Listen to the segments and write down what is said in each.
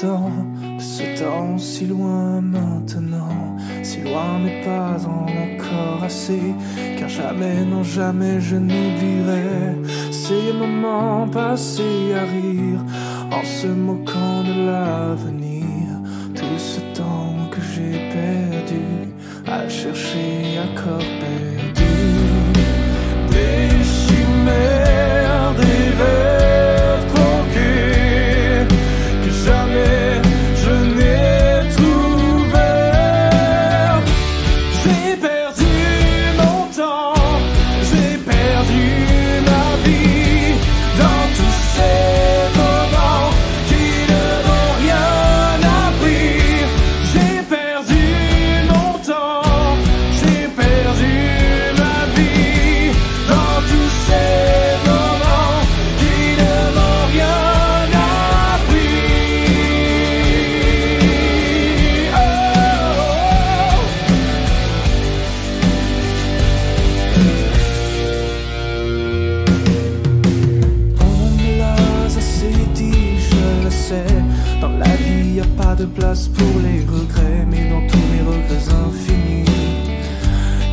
temps, de ce temps si loin maintenant, si loin mais pas encore assez, car jamais, non jamais je n'oublierai ces moments passés à rire, en se moquant de l'avenir, tout ce temps que j'ai perdu, à chercher à corps pas de place pour les regrets, mais dans tous mes regrets infinis,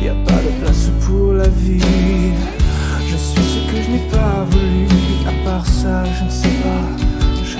y a pas de place pour la vie. Je suis ce que je n'ai pas voulu. À part ça, je ne sais pas, je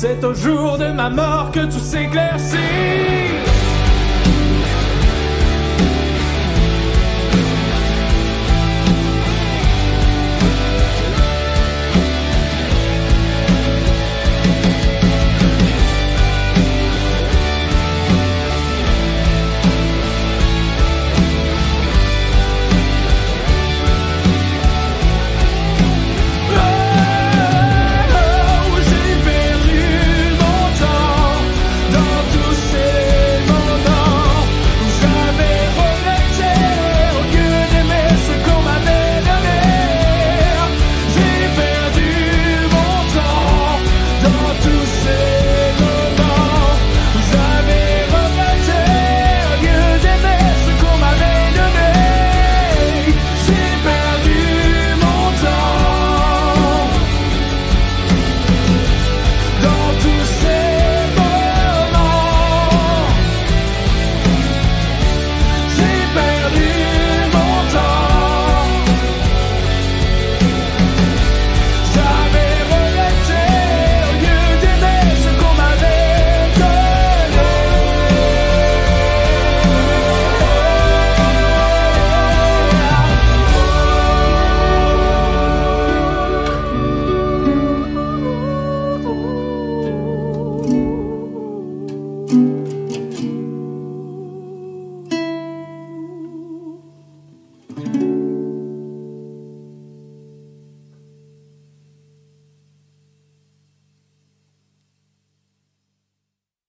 C'est au jour de ma mort que tout s'éclaircit.